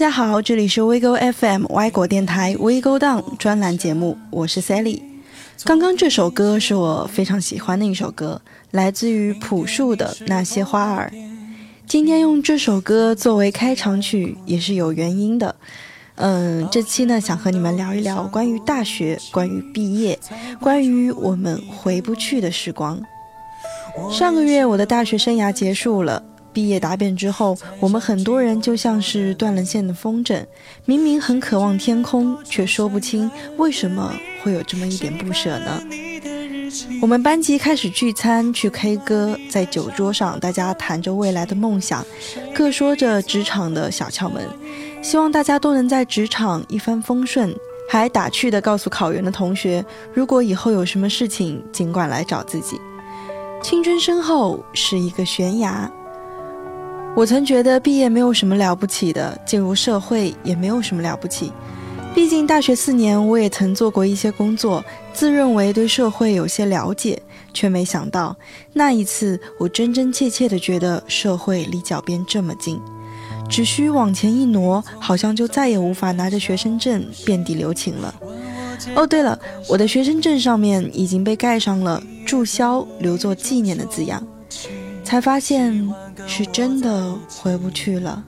大家好，这里是 WeGo FM 外国电台 WeGo Down 专栏节目，我是 Sally。刚刚这首歌是我非常喜欢的一首歌，来自于朴树的《那些花儿》。今天用这首歌作为开场曲也是有原因的。嗯，这期呢想和你们聊一聊关于大学、关于毕业、关于我们回不去的时光。上个月我的大学生涯结束了。毕业答辩之后，我们很多人就像是断了线的风筝，明明很渴望天空，却说不清为什么会有这么一点不舍呢？我们班级开始聚餐，去 K 歌，在酒桌上，大家谈着未来的梦想，各说着职场的小窍门，希望大家都能在职场一帆风顺，还打趣地告诉考研的同学，如果以后有什么事情，尽管来找自己。青春身后是一个悬崖。我曾觉得毕业没有什么了不起的，进入社会也没有什么了不起。毕竟大学四年，我也曾做过一些工作，自认为对社会有些了解，却没想到那一次，我真真切切的觉得社会离脚边这么近，只需往前一挪，好像就再也无法拿着学生证遍地留情了。哦，对了，我的学生证上面已经被盖上了“注销，留作纪念”的字样，才发现是真的回不去了。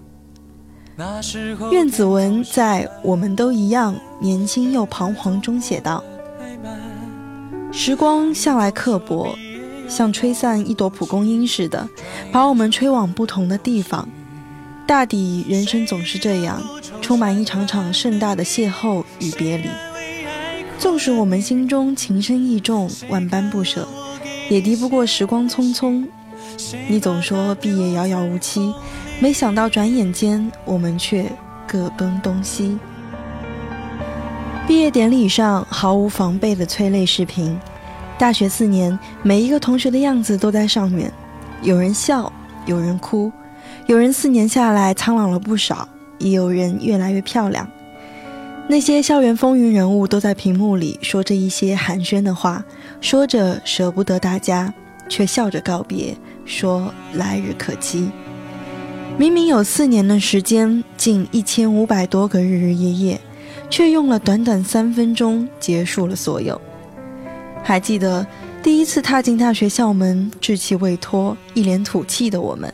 苑子文在《我们都一样，年轻又彷徨》中写道：“时光向来刻薄，像吹散一朵蒲公英似的，把我们吹往不同的地方。大抵人生总是这样，充满一场场盛大的邂逅与别离。纵使我们心中情深意重，万般不舍，也敌不过时光匆匆。你总说毕业遥遥无期。”没想到，转眼间我们却各奔东西。毕业典礼上毫无防备的催泪视频，大学四年，每一个同学的样子都在上面，有人笑，有人哭，有人四年下来苍老了不少，也有人越来越漂亮。那些校园风云人物都在屏幕里说着一些寒暄的话，说着舍不得大家，却笑着告别，说来日可期。明明有四年的时间，近一千五百多个日日夜夜，却用了短短三分钟结束了所有。还记得第一次踏进大学校门，稚气未脱、一脸土气的我们，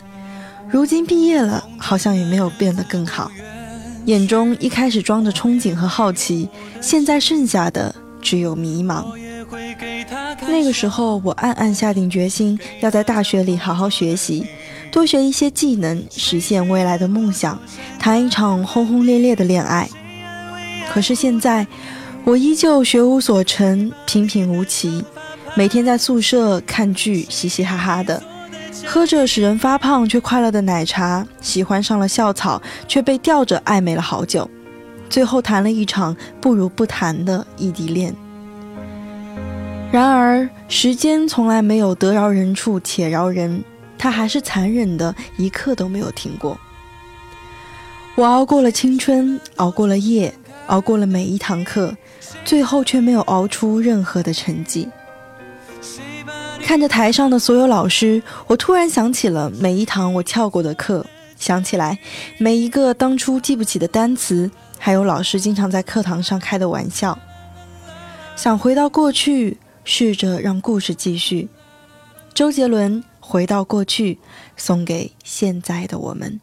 如今毕业了，好像也没有变得更好。眼中一开始装着憧憬和好奇，现在剩下的只有迷茫。那个时候，我暗暗下定决心，要在大学里好好学习。多学一些技能，实现未来的梦想，谈一场轰轰烈烈的恋爱。可是现在，我依旧学无所成，平平无奇，每天在宿舍看剧，嘻嘻哈哈的，喝着使人发胖却快乐的奶茶，喜欢上了校草，却被吊着暧昧了好久，最后谈了一场不如不谈的异地恋。然而，时间从来没有得饶人处且饶人。他还是残忍的，一刻都没有停过。我熬过了青春，熬过了夜，熬过了每一堂课，最后却没有熬出任何的成绩。看着台上的所有老师，我突然想起了每一堂我翘过的课，想起来每一个当初记不起的单词，还有老师经常在课堂上开的玩笑。想回到过去，试着让故事继续。周杰伦。回到过去，送给现在的我们。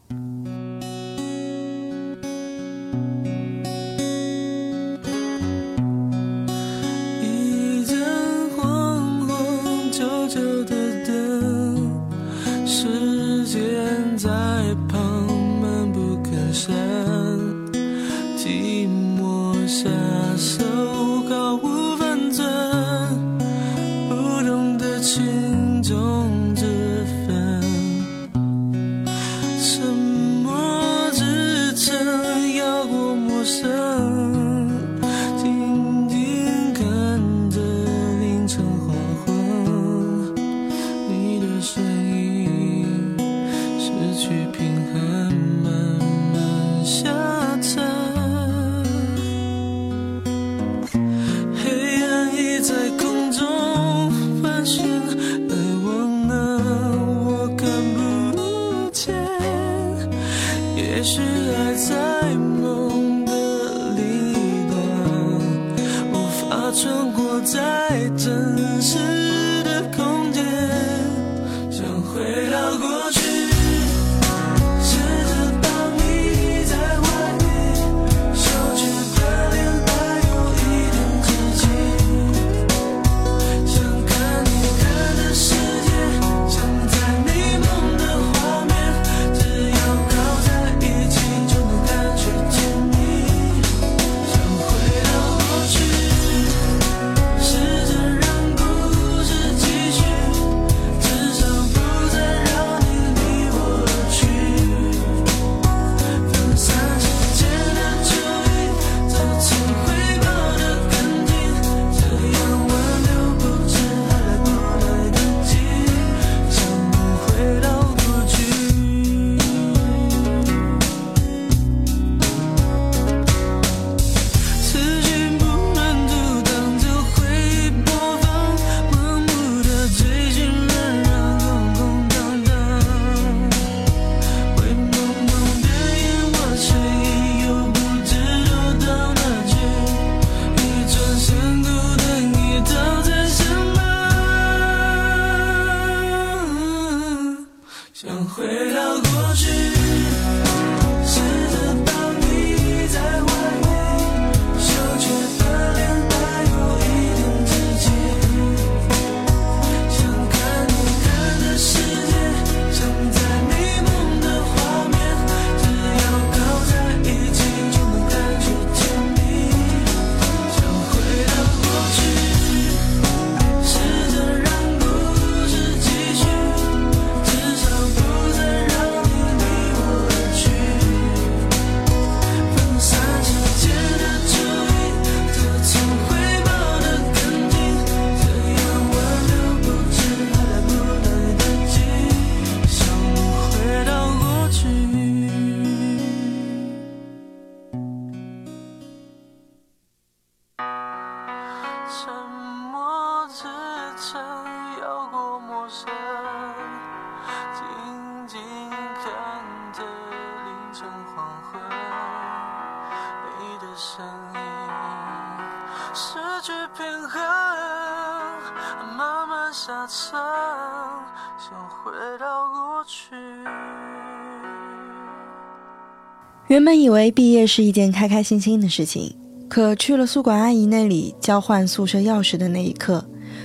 本以为毕业是一件开开心心的事情。可去了宿管阿姨那里交换宿舍钥匙的那一刻，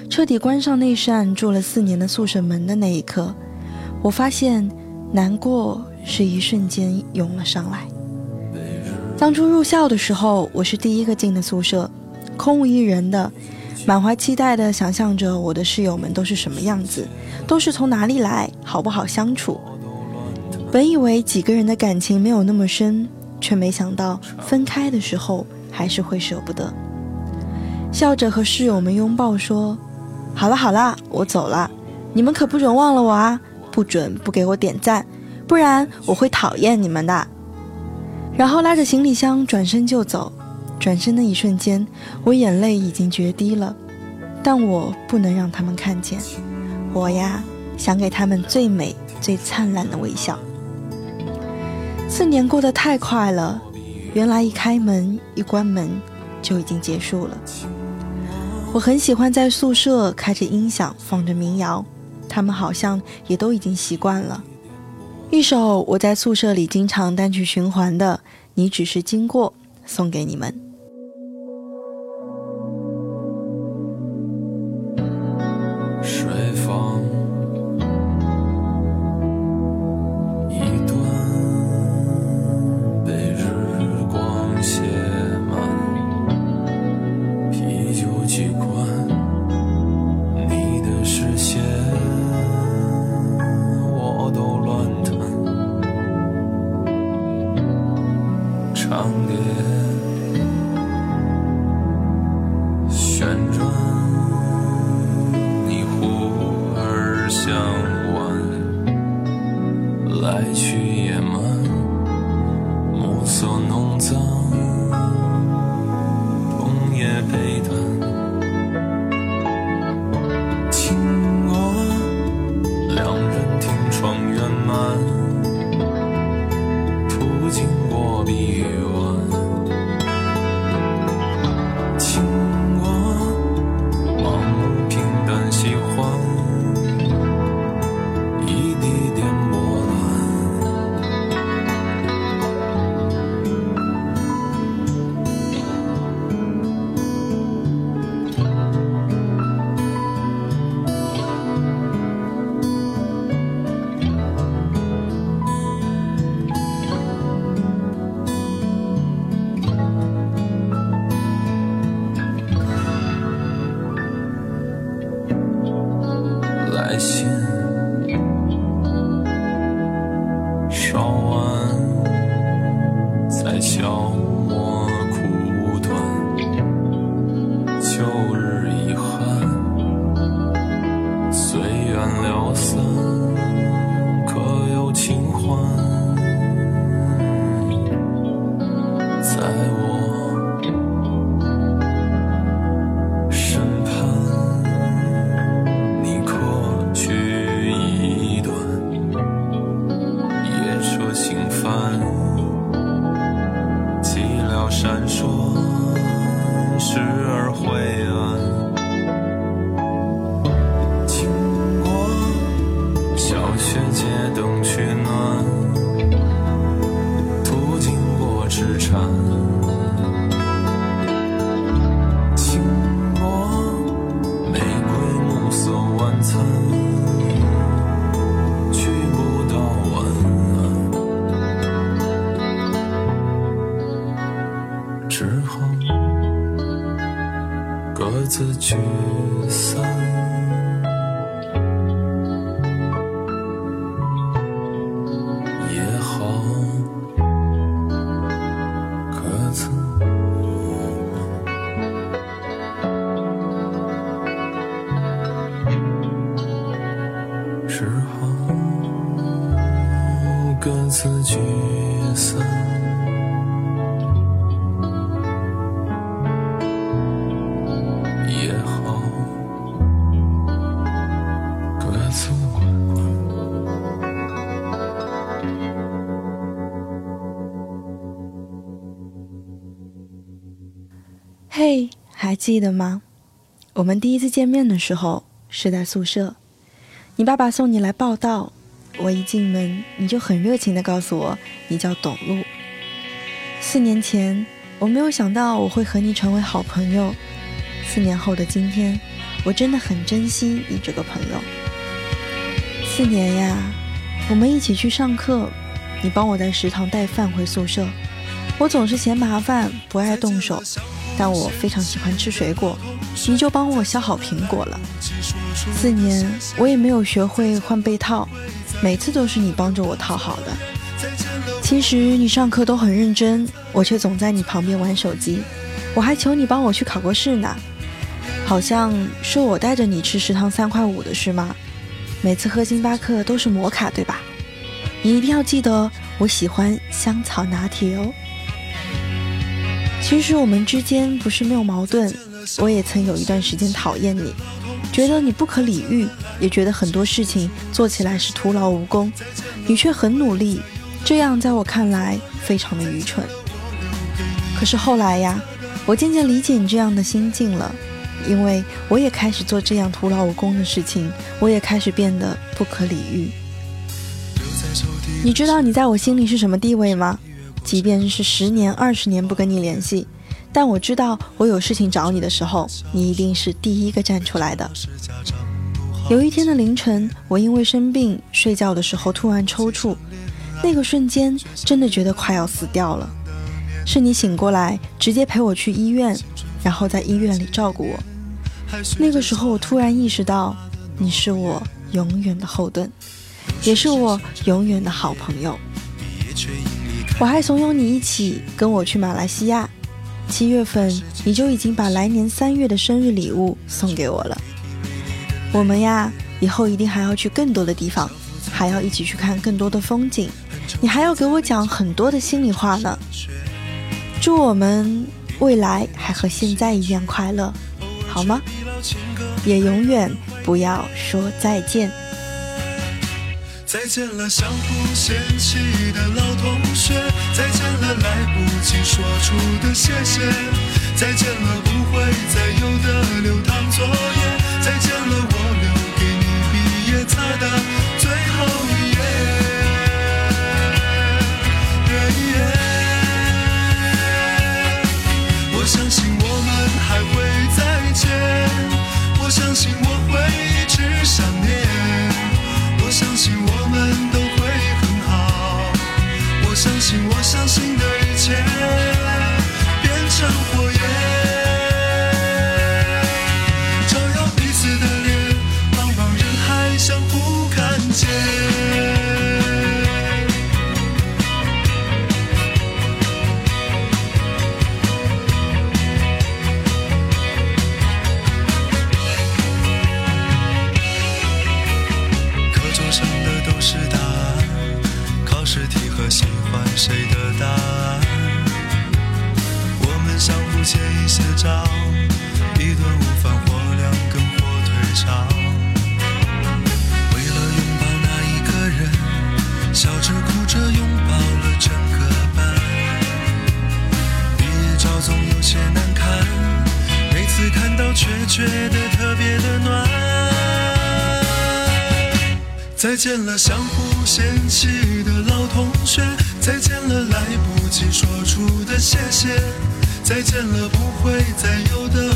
彻底关上那扇住了四年的宿舍门的那一刻，我发现难过是一瞬间涌了上来。当初入校的时候，我是第一个进的宿舍，空无一人的，满怀期待的想象着我的室友们都是什么样子，都是从哪里来，好不好相处。本以为几个人的感情没有那么深，却没想到分开的时候。还是会舍不得，笑着和室友们拥抱说：“好了好了，我走了，你们可不准忘了我啊，不准不给我点赞，不然我会讨厌你们的。”然后拉着行李箱转身就走。转身的一瞬间，我眼泪已经决堤了，但我不能让他们看见。我呀，想给他们最美最灿烂的微笑。四年过得太快了。原来一开门一关门就已经结束了。我很喜欢在宿舍开着音响放着民谣，他们好像也都已经习惯了。一首我在宿舍里经常单曲循环的《你只是经过》，送给你们。记得吗？我们第一次见面的时候是在宿舍，你爸爸送你来报道。我一进门，你就很热情地告诉我你叫董路。四年前，我没有想到我会和你成为好朋友。四年后的今天，我真的很珍惜你这个朋友。四年呀，我们一起去上课，你帮我在食堂带饭回宿舍。我总是嫌麻烦，不爱动手，但我非常喜欢吃水果，你就帮我削好苹果了。四年，我也没有学会换被套。每次都是你帮着我套好的。其实你上课都很认真，我却总在你旁边玩手机。我还求你帮我去考过试呢，好像是我带着你吃食堂三块五的是吗？每次喝星巴克都是摩卡对吧？你一定要记得，我喜欢香草拿铁哦。其实我们之间不是没有矛盾，我也曾有一段时间讨厌你。觉得你不可理喻，也觉得很多事情做起来是徒劳无功，你却很努力，这样在我看来非常的愚蠢。可是后来呀，我渐渐理解你这样的心境了，因为我也开始做这样徒劳无功的事情，我也开始变得不可理喻。你知道你在我心里是什么地位吗？即便是十年、二十年不跟你联系。但我知道，我有事情找你的时候，你一定是第一个站出来的。有一天的凌晨，我因为生病，睡觉的时候突然抽搐，那个瞬间真的觉得快要死掉了。是你醒过来，直接陪我去医院，然后在医院里照顾我。那个时候，我突然意识到，你是我永远的后盾，也是我永远的好朋友。我还怂恿你一起跟我去马来西亚。七月份你就已经把来年三月的生日礼物送给我了。我们呀，以后一定还要去更多的地方，还要一起去看更多的风景。你还要给我讲很多的心里话呢。祝我们未来还和现在一样快乐，好吗？也永远不要说再见。再见了，相互嫌弃的老同学；再见了，来不及说出的谢谢；再见了，不会再有的流淌作业；再见了，我留给你毕业册的最后一页。我相信我们还会再见，我相信我会一直想念，我相信我们都会很好。我相信，我相信的一切。再见了，不会再有的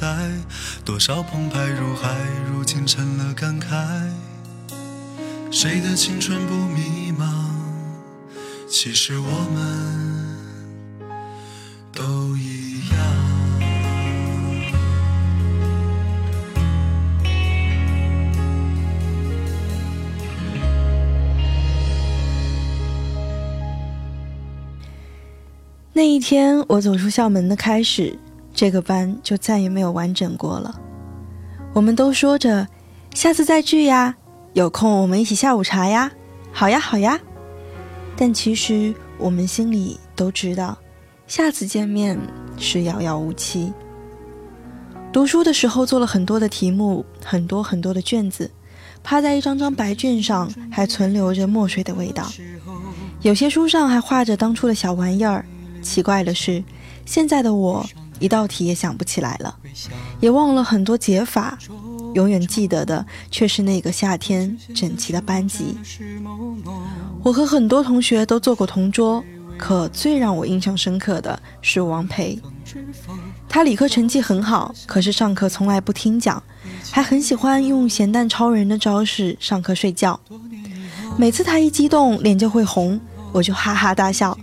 在，多少澎湃如海，如今成了感慨。谁的青春不迷茫？其实我们都一样。那一天，我走出校门的开始，这个班就再也没有完整过了。我们都说着下次再聚呀，有空我们一起下午茶呀，好呀好呀。但其实我们心里都知道，下次见面是遥遥无期。读书的时候做了很多的题目，很多很多的卷子，趴在一张张白卷上，还存留着墨水的味道。有些书上还画着当初的小玩意儿。奇怪的是，现在的我一道题也想不起来了，也忘了很多解法，永远记得的却是那个夏天整齐的班级。我和很多同学都做过同桌，可最让我印象深刻的是王培。他理科成绩很好，可是上课从来不听讲，还很喜欢用咸蛋超人的招式上课睡觉。每次他一激动，脸就会红，我就哈哈大笑。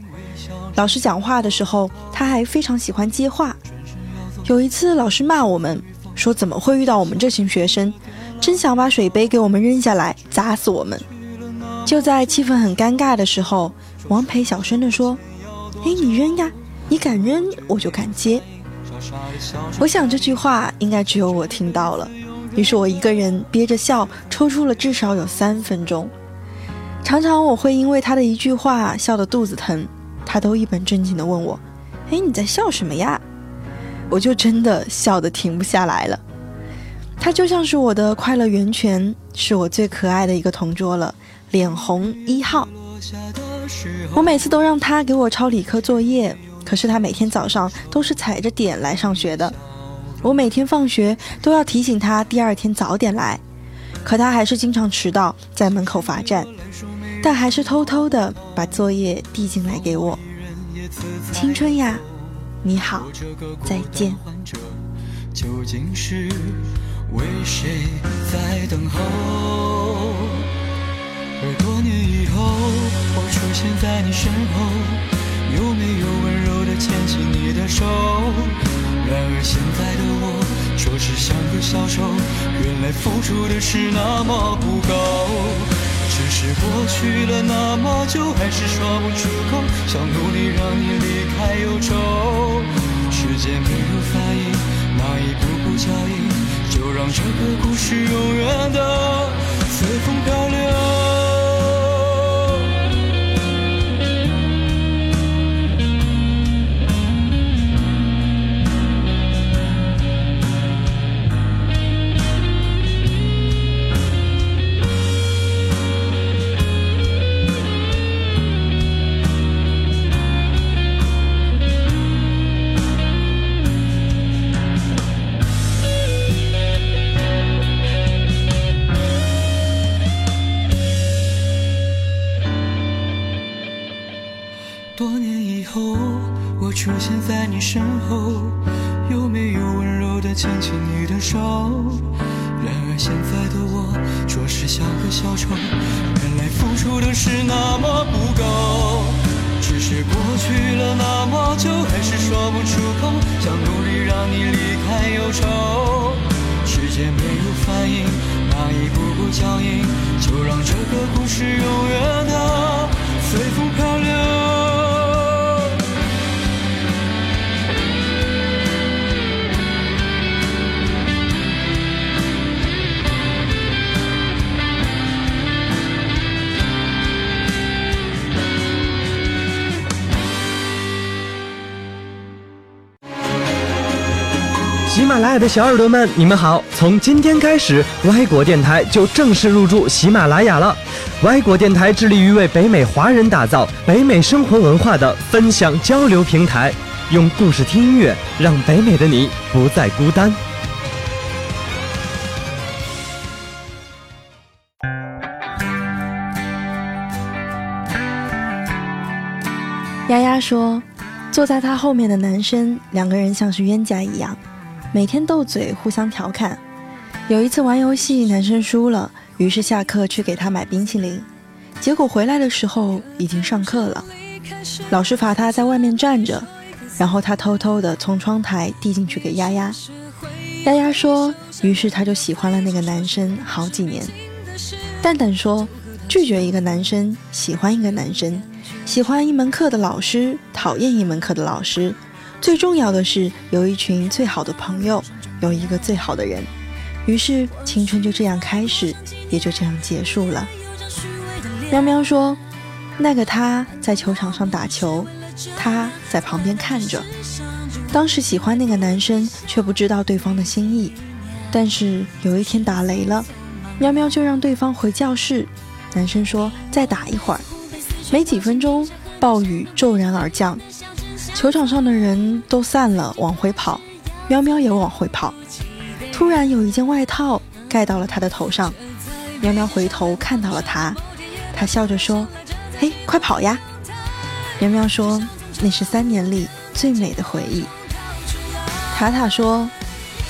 老师讲话的时候，他还非常喜欢接话。有一次，老师骂我们，说怎么会遇到我们这群学生，真想把水杯给我们扔下来砸死我们。就在气氛很尴尬的时候，王培小声地说：“哎，你扔呀，你敢扔，我就敢接。”我想这句话应该只有我听到了，于是我一个人憋着笑，抽出了至少有三分钟。常常我会因为他的一句话笑得肚子疼。他都一本正经地问我：“哎，你在笑什么呀？”我就真的笑得停不下来了。他就像是我的快乐源泉，是我最可爱的一个同桌了，脸红一号。我每次都让他给我抄理科作业，可是他每天早上都是踩着点来上学的。我每天放学都要提醒他第二天早点来，可他还是经常迟到，在门口罚站。但还是偷偷的把作业递进来给我。青春呀，你好，再见。究竟是为谁在等候？而多年以后，我出现在你身后，有没有温柔的牵起你的手？然而现在的我，说是像个小丑，原来付出的是那么不够。只是过去了那么久，还是说不出口。想努力让你离开忧愁，时间没有反应，那一步步脚印，就让这个故事永远的随风漂流。小耳朵们，你们好！从今天开始，歪果电台就正式入驻喜马拉雅了。歪果电台致力于为北美华人打造北美生活文化的分享交流平台，用故事听音乐，让北美的你不再孤单。丫丫说。坐在他后面的男生，两个人像是冤家一样，每天斗嘴，互相调侃。有一次玩游戏，男生输了，于是下课去给他买冰淇淋，结果回来的时候已经上课了，老师罚他在外面站着，然后他偷偷的从窗台递进去给丫丫。丫丫说，于是他就喜欢了那个男生好几年。蛋蛋说，拒绝一个男生，喜欢一个男生，喜欢一门课的老师，讨厌一门课的老师，最重要的是有一群最好的朋友，有一个最好的人。于是青春就这样开始，也就这样结束了。喵喵说，那个他在球场上打球，他在旁边看着。当时喜欢那个男生，却不知道对方的心意。但是有一天打雷了，喵喵就让对方回教室。男生说再打一会儿。没几分钟，暴雨骤然而降，球场上的人都散了，往回跑，喵喵也往回跑。突然有一件外套盖到了他的头上，喵喵回头看到了他，他笑着说：“嘿，快跑呀！”喵喵说：“那是三年里最美的回忆。”塔塔说：“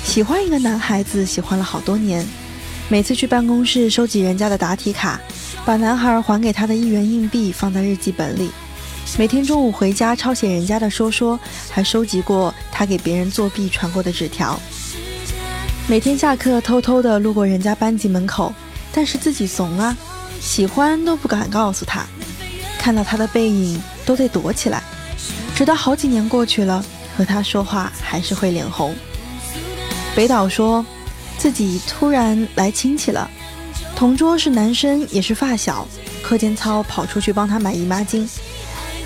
喜欢一个男孩子，喜欢了好多年。每次去办公室收集人家的答题卡，把男孩还给他的一元硬币放在日记本里。每天中午回家抄写人家的说说，还收集过他给别人作弊传过的纸条。每天下课偷偷的路过人家班级门口，但是自己怂啊，喜欢都不敢告诉他，看到他的背影都得躲起来。直到好几年过去了。”和他说话还是会脸红。北岛说，自己突然来亲戚了，同桌是男生，也是发小。课间操跑出去帮他买姨妈巾，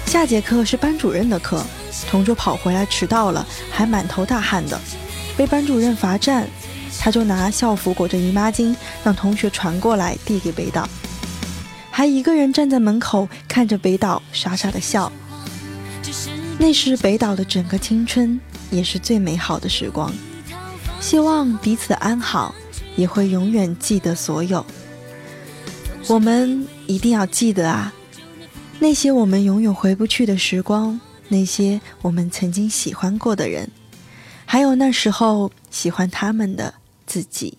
下节课是班主任的课，同桌跑回来迟到了，还满头大汗的，被班主任罚站，他就拿校服裹着姨妈巾，让同学传过来递给北岛，还一个人站在门口看着北岛傻傻的笑。那是北岛的整个青春，也是最美好的时光。希望彼此安好，也会永远记得所有。我们一定要记得啊，那些我们永远回不去的时光，那些我们曾经喜欢过的人，还有那时候喜欢他们的自己。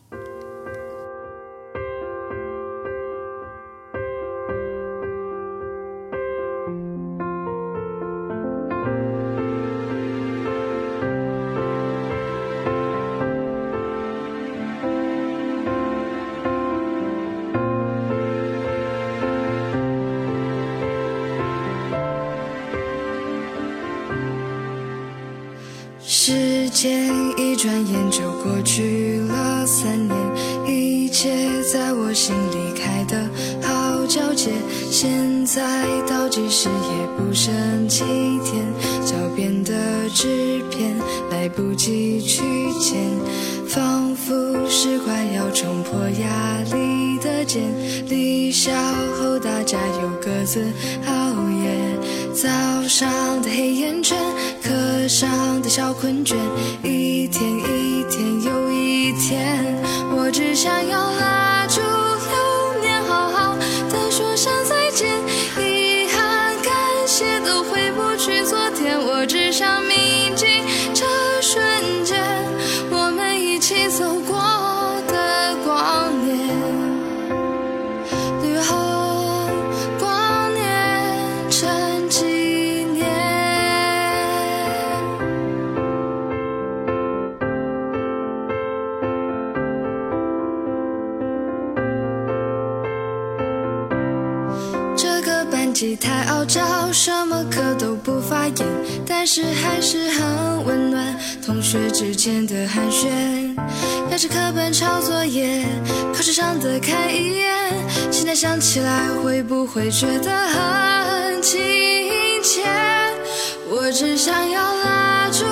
早上的黑眼圈。课上的小困倦，一天一天又一天，我只想要拉住流年，好好的说声再见。太傲娇，什么课都不发言，但是还是很温暖。同学之间的寒暄，压着课本抄作业，考试上的看一眼。现在想起来，会不会觉得很亲切？我只想要拉住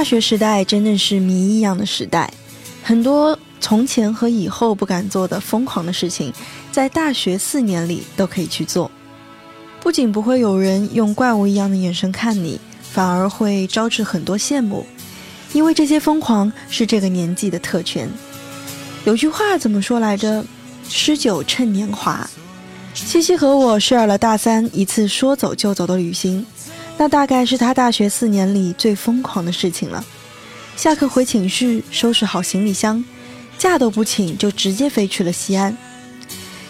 大学时代真的是谜一样的时代，很多从前和以后不敢做的疯狂的事情，在大学四年里都可以去做。不仅不会有人用怪物一样的眼神看你，反而会招致很多羡慕，因为这些疯狂是这个年纪的特权。有句话怎么说来着？诗酒趁年华。西西和我 share 了大三一次说走就走的旅行，那大概是他大学四年里最疯狂的事情了。下课回寝室，收拾好行李箱，假都不请就直接飞去了西安。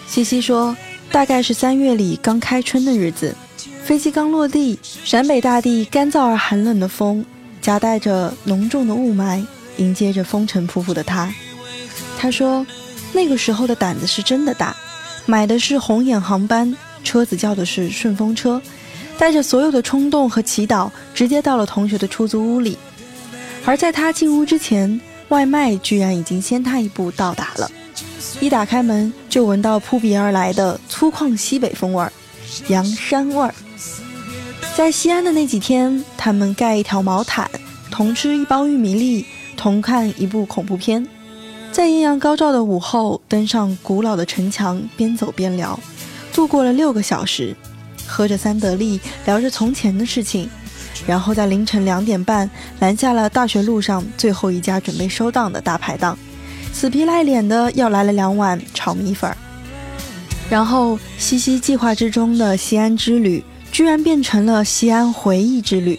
西西说，大概是三月里刚开春的日子，飞机刚落地，陕北大地干燥而寒冷的风夹带着浓重的雾霾，迎接着风尘仆仆的他。他说，那个时候的胆子是真的大，买的是红眼航班，车子叫的是顺风车，带着所有的冲动和祈祷，直接到了同学的出租屋里。而在他进屋之前，外卖居然已经先他一步到达了。一打开门，就闻到扑鼻而来的粗犷西北风味儿，洋山味儿。在西安的那几天，他们盖一条毛毯，同吃一包玉米粒，同看一部恐怖片，在艳阳高照的午后，登上古老的城墙，边走边聊，度过了六个小时，喝着三得利，聊着从前的事情。然后在凌晨两点半拦下了大学路上最后一家准备收档的大排档，死皮赖脸的要来了两碗炒米粉。然后西西计划之中的西安之旅，居然变成了西安回忆之旅。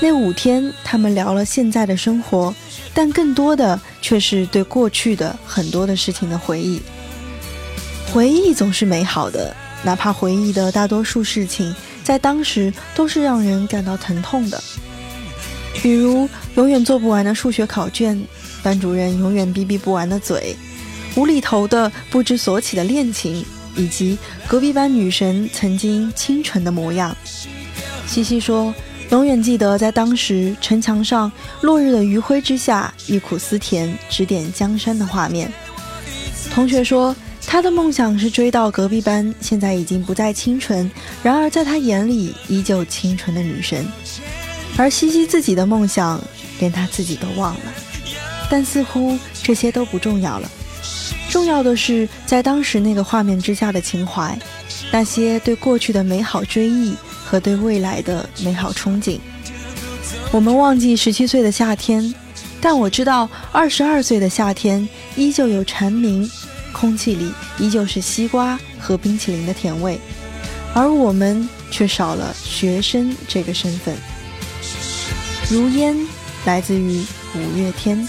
那五天，他们聊了现在的生活，但更多的却是对过去的很多的事情的回忆。回忆总是美好的，哪怕回忆的大多数事情。在当时都是让人感到疼痛的，比如永远做不完的数学考卷，班主任永远逼逼不完的嘴，无厘头的不知所起的恋情，以及隔壁班女神曾经清纯的模样。西西说，永远记得在当时城墙上落日的余晖之下，忆苦思甜，指点江山的画面。同学说。他的梦想是追到隔壁班现在已经不再清纯，然而在他眼里依旧清纯的女神。而西西自己的梦想，连他自己都忘了。但似乎这些都不重要了，重要的是在当时那个画面之下的情怀，那些对过去的美好追忆和对未来的美好憧憬。我们忘记十七岁的夏天，但我知道二十二岁的夏天依旧有蝉鸣。空气里依旧是西瓜和冰淇淋的甜味，而我们却少了学生这个身份。如烟，来自于五月天。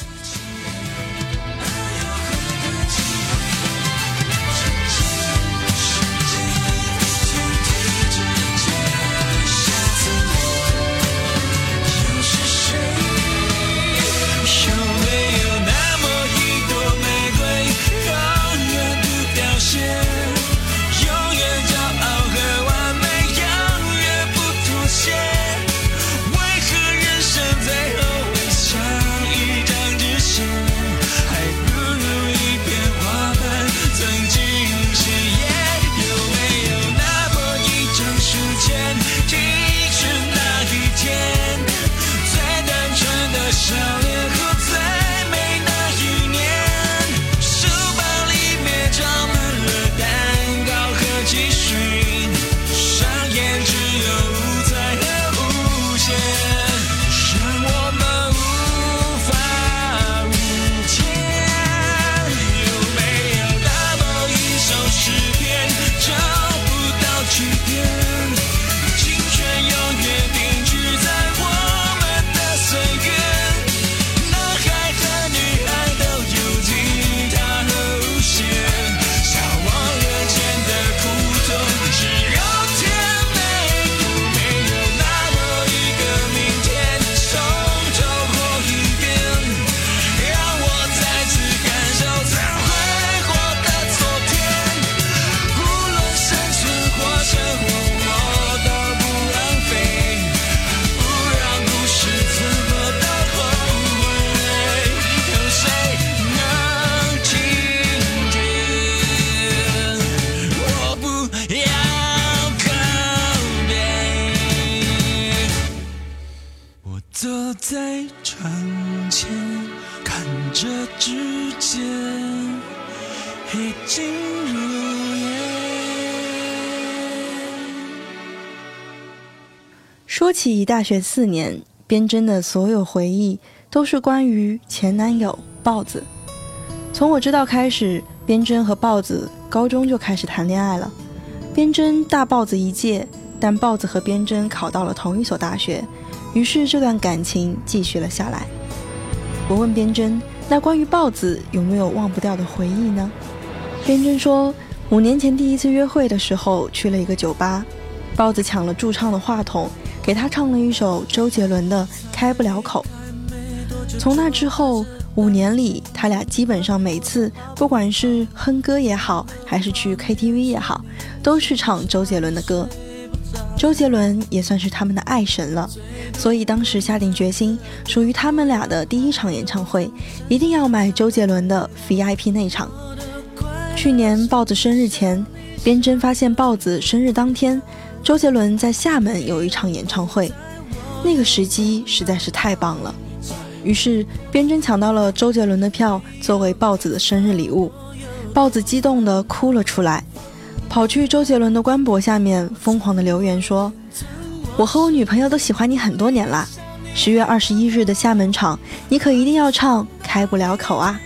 大学四年，边真的所有回忆都是关于前男友豹子。从我知道开始，边真和豹子高中就开始谈恋爱了。边真大豹子一届，但豹子和边真考到了同一所大学，于是这段感情继续了下来。我问边真，那关于豹子有没有忘不掉的回忆呢？边真说，五年前第一次约会的时候去了一个酒吧，豹子抢了驻唱的话筒，给他唱了一首周杰伦的《开不了口》。从那之后五年里，他俩基本上每次不管是哼歌也好，还是去 KTV 也好，都是唱周杰伦的歌。周杰伦也算是他们的爱神了，所以当时下定决心，属于他们俩的第一场演唱会，一定要买周杰伦的 VIP 内场。去年豹子生日前，边真发现豹子生日当天，周杰伦在厦门有一场演唱会，那个时机实在是太棒了。于是边真抢到了周杰伦的票作为豹子的生日礼物，豹子激动地哭了出来。跑去周杰伦的官博下面疯狂的留言说：“我和我女朋友都喜欢你很多年啦，十月二十一日的厦门场，你可一定要唱《开不了口》啊！”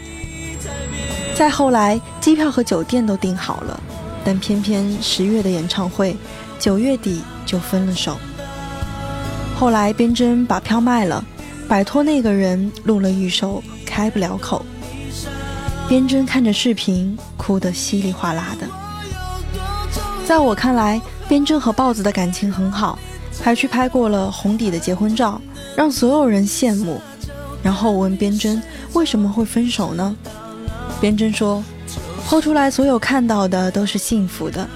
再后来，机票和酒店都订好了，但偏偏十月的演唱会，九月底就分了手。后来边真把票卖了，摆脱那个人，录了一首《开不了口》。边真看着视频，哭得稀里哗啦的。在我看来，边真和豹子的感情很好，还去拍过了红底的结婚照，让所有人羡慕。然后我问边真为什么会分手呢？边真说，抛出来所有看到的都是幸福的，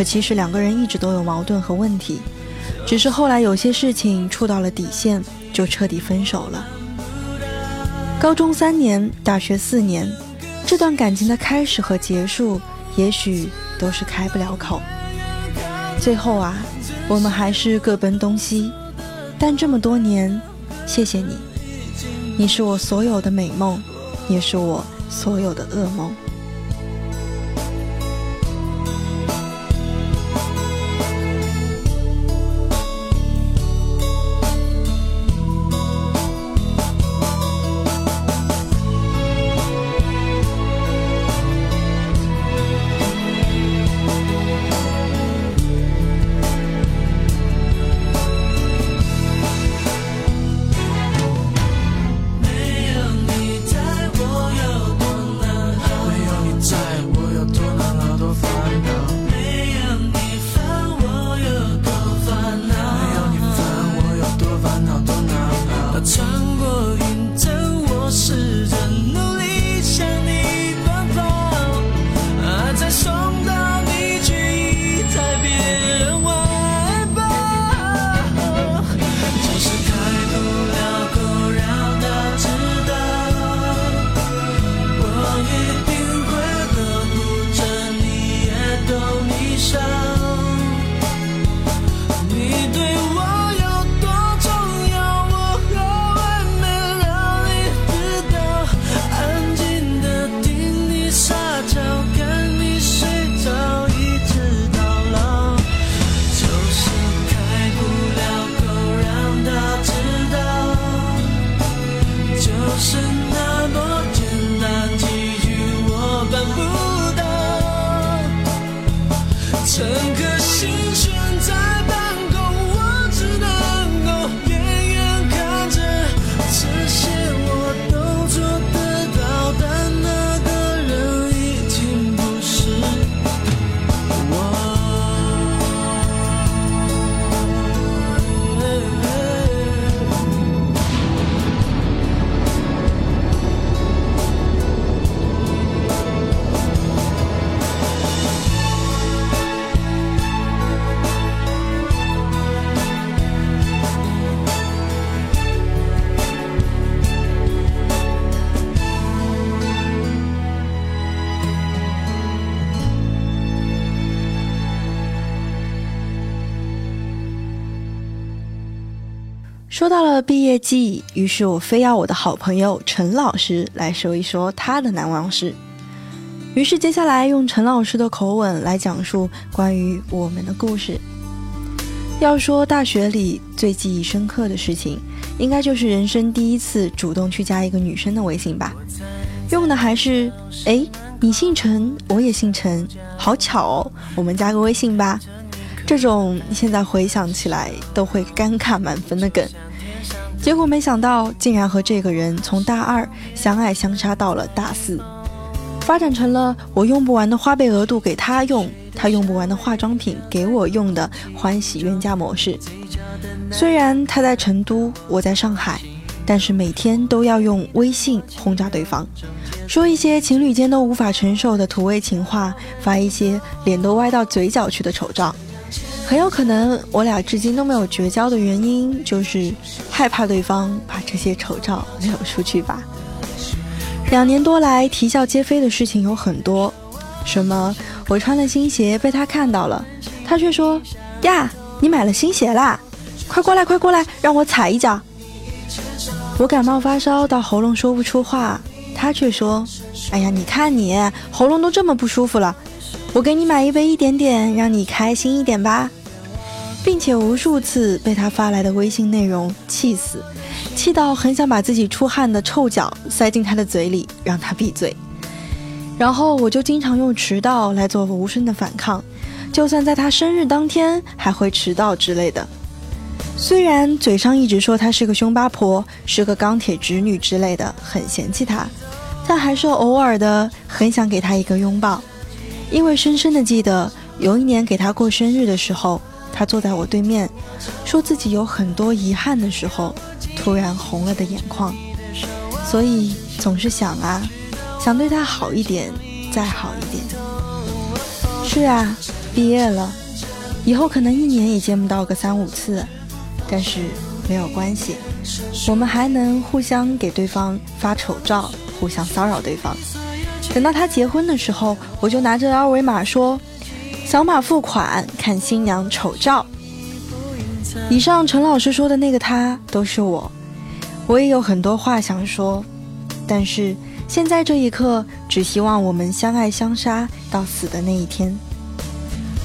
可其实两个人一直都有矛盾和问题，只是后来有些事情触到了底线，就彻底分手了。高中三年，大学四年，这段感情的开始和结束，也许。都是开不了口，最后啊，我们还是各奔东西。但这么多年，谢谢你，你是我所有的美梦，也是我所有的噩梦。说到了毕业季，于是我非要我的好朋友陈老师来说一说他的难忘事。于是接下来用陈老师的口吻来讲述关于我们的故事。要说大学里最记忆深刻的事情，应该就是人生第一次主动去加一个女生的微信吧。用的还是哎，你姓陈，我也姓陈，好巧哦，我们加个微信吧。这种现在回想起来都会尴尬满分的梗。结果没想到，竟然和这个人从大二相爱相杀到了大四，发展成了我用不完的花呗额度给他用。他用不完的化妆品给我用的欢喜冤家模式，虽然他在成都，我在上海，但是每天都要用微信轰炸对方，说一些情侣间都无法承受的土味情话，发一些脸都歪到嘴角去的丑照。很有可能我俩至今都没有绝交的原因，就是害怕对方把这些丑照流出去吧。两年多来啼笑皆非的事情有很多，什么？我穿的新鞋被他看到了，他却说：“呀，你买了新鞋啦，快过来，快过来，让我踩一脚。”我感冒发烧到喉咙说不出话，他却说：“哎呀，你看你喉咙都这么不舒服了，我给你买一杯一点点，让你开心一点吧。”并且无数次被他发来的微信内容气死，气到很想把自己出汗的臭脚塞进他的嘴里，让他闭嘴。然后我就经常用迟到来做无声的反抗，就算在他生日当天还会迟到之类的。虽然嘴上一直说他是个凶八婆，是个钢铁直女之类的，很嫌弃他，但还是偶尔的很想给他一个拥抱，因为深深的记得有一年给他过生日的时候，他坐在我对面，说自己有很多遗憾的时候，突然红了的眼眶，所以总是想啊。想对他好一点，再好一点。是啊，毕业了，以后可能一年也见不到个三五次，但是没有关系，我们还能互相给对方发丑照，互相骚扰对方。等到他结婚的时候，我就拿着二维码说：“扫码付款，看新娘丑照。”以上陈老师说的那个他都是我，我也有很多话想说，但是。现在这一刻，只希望我们相爱相杀到死的那一天。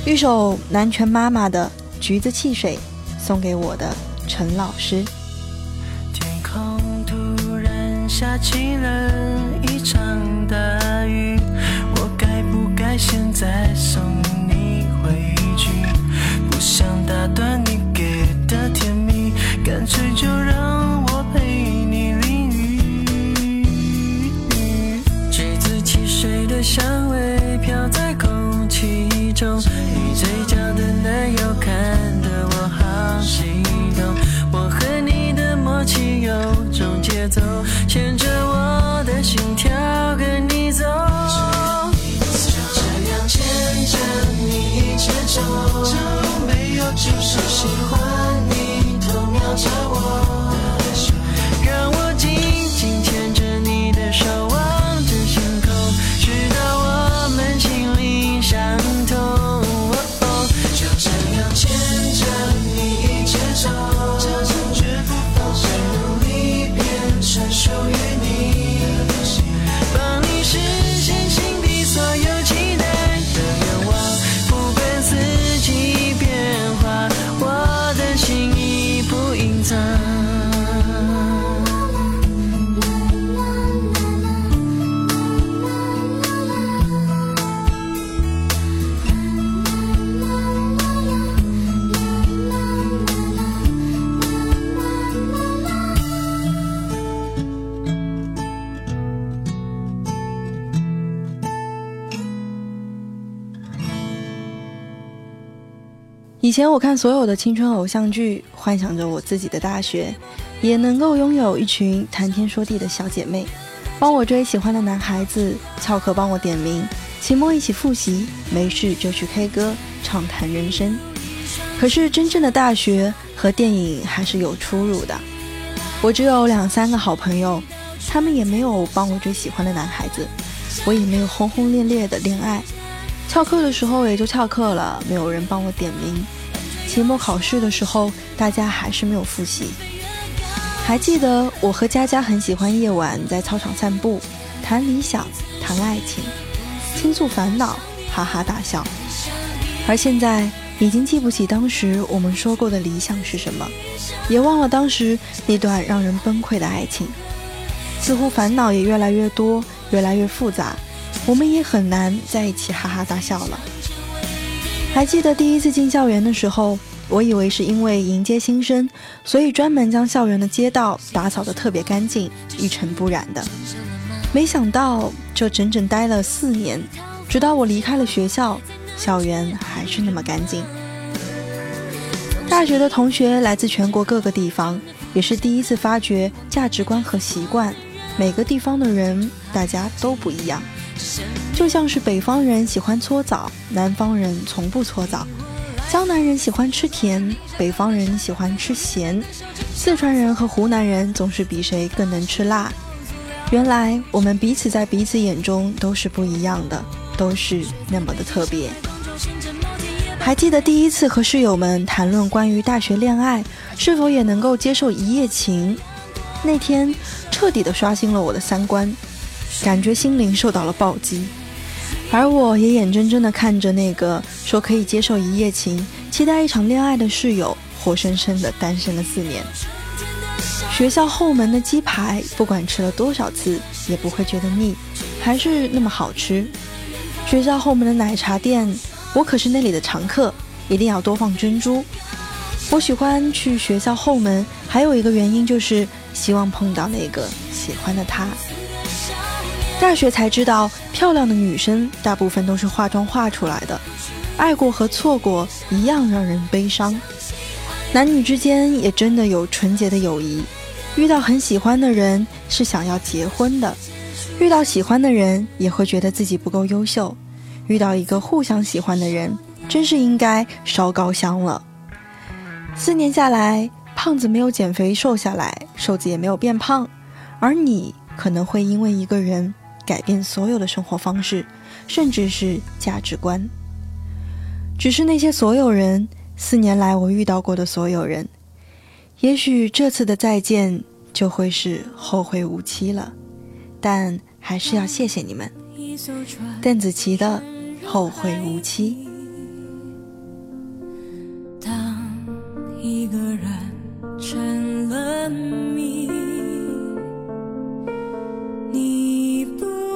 一首南拳妈妈的《橘子汽水》，送给我的陈老师。天空突然下起了一场大雨，我该不该现在送你？打断你给的甜蜜，干脆就让我陪你淋雨。橘子汽水的。香味飘在空气中，你嘴角的奶油看得我好心动。我和你的默契有种节奏，牵着是喜以前我看所有的青春偶像剧，幻想着我自己的大学，也能够拥有一群谈天说地的小姐妹，帮我追喜欢的男孩子，翘课帮我点名，期末一起复习，没事就去 K 歌，畅谈人生。可是真正的大学和电影还是有出入的。我只有两三个好朋友，他们也没有帮我追喜欢的男孩子，我也没有轰轰烈烈的恋爱。翘课的时候也就翘课了，没有人帮我点名。期末考试的时候，大家还是没有复习。还记得我和佳佳很喜欢夜晚在操场散步，谈理想，谈爱情，倾诉烦恼，哈哈大笑。而现在已经记不起当时我们说过的理想是什么，也忘了当时那段让人崩溃的爱情。似乎烦恼也越来越多，越来越复杂，我们也很难在一起哈哈大笑了。还记得第一次进校园的时候，我以为是因为迎接新生，所以专门将校园的街道打扫得特别干净，一尘不染的。没想到，这整整待了四年，直到我离开了学校。校园还是那么干净。大学的同学来自全国各个地方，也是第一次发觉价值观和习惯。每个地方的人，大家都不一样。就像是北方人喜欢搓澡，南方人从不搓澡；江南人喜欢吃甜，北方人喜欢吃咸；四川人和湖南人总是比谁更能吃辣。原来我们彼此在彼此眼中都是不一样的。都是那么的特别。还记得第一次和室友们谈论关于大学恋爱是否也能够接受一夜情，那天彻底的刷新了我的三观，感觉心灵受到了暴击。而我也眼睁睁的看着那个说可以接受一夜情、期待一场恋爱的室友，活生生的单身了四年。学校后门的鸡排，不管吃了多少次也不会觉得腻，还是那么好吃。学校后门的奶茶店，我可是那里的常客，一定要多放珍珠。我喜欢去学校后门，还有一个原因就是希望碰到那个喜欢的他。大学才知道，漂亮的女生大部分都是化妆化出来的。爱过和错过一样让人悲伤。男女之间也真的有纯洁的友谊，遇到很喜欢的人是想要结婚的。遇到喜欢的人，也会觉得自己不够优秀；遇到一个互相喜欢的人，真是应该烧高香了。四年下来，胖子没有减肥瘦下来，瘦子也没有变胖，而你可能会因为一个人改变所有的生活方式，甚至是价值观。只是那些所有人，四年来我遇到过的所有人，也许这次的再见就会是后会无期了。但还是要谢谢你们，邓紫棋的《后会无期》。当一个人成了谜，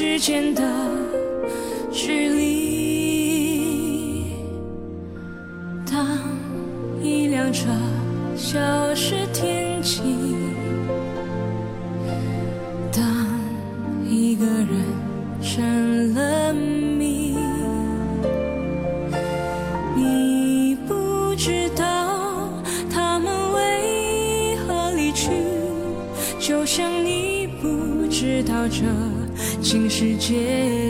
之间的距离。新世界。